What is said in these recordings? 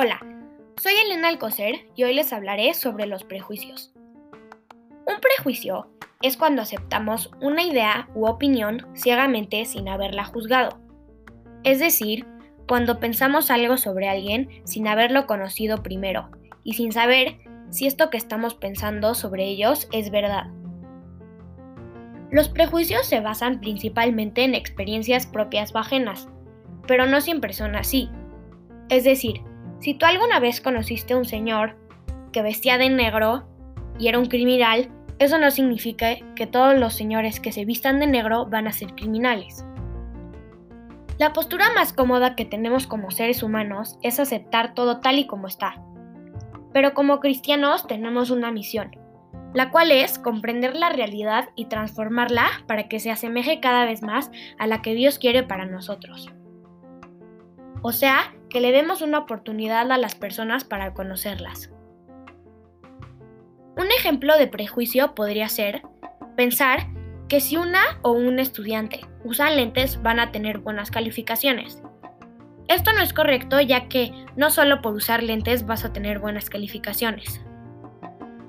Hola, soy Elena Alcocer y hoy les hablaré sobre los prejuicios. Un prejuicio es cuando aceptamos una idea u opinión ciegamente sin haberla juzgado. Es decir, cuando pensamos algo sobre alguien sin haberlo conocido primero y sin saber si esto que estamos pensando sobre ellos es verdad. Los prejuicios se basan principalmente en experiencias propias o ajenas, pero no siempre son así. Es decir, si tú alguna vez conociste a un señor que vestía de negro y era un criminal, eso no significa que todos los señores que se vistan de negro van a ser criminales. La postura más cómoda que tenemos como seres humanos es aceptar todo tal y como está. Pero como cristianos tenemos una misión, la cual es comprender la realidad y transformarla para que se asemeje cada vez más a la que Dios quiere para nosotros. O sea, que le demos una oportunidad a las personas para conocerlas. Un ejemplo de prejuicio podría ser pensar que si una o un estudiante usan lentes van a tener buenas calificaciones. Esto no es correcto ya que no solo por usar lentes vas a tener buenas calificaciones.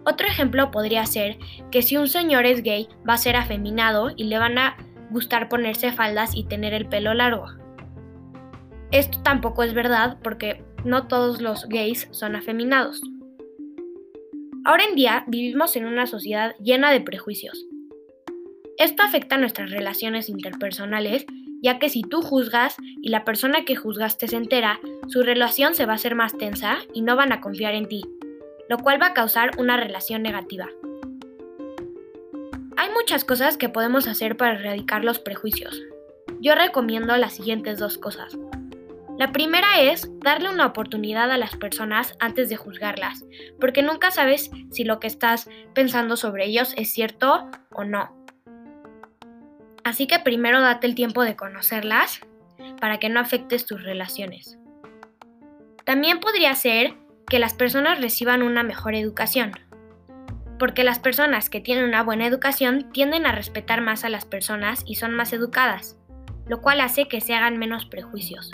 Otro ejemplo podría ser que si un señor es gay va a ser afeminado y le van a gustar ponerse faldas y tener el pelo largo. Esto tampoco es verdad porque no todos los gays son afeminados. Ahora en día vivimos en una sociedad llena de prejuicios. Esto afecta nuestras relaciones interpersonales, ya que si tú juzgas y la persona que juzgaste se entera, su relación se va a hacer más tensa y no van a confiar en ti lo cual va a causar una relación negativa. Hay muchas cosas que podemos hacer para erradicar los prejuicios. Yo recomiendo las siguientes dos cosas. La primera es darle una oportunidad a las personas antes de juzgarlas, porque nunca sabes si lo que estás pensando sobre ellos es cierto o no. Así que primero date el tiempo de conocerlas para que no afectes tus relaciones. También podría ser que las personas reciban una mejor educación. Porque las personas que tienen una buena educación tienden a respetar más a las personas y son más educadas, lo cual hace que se hagan menos prejuicios.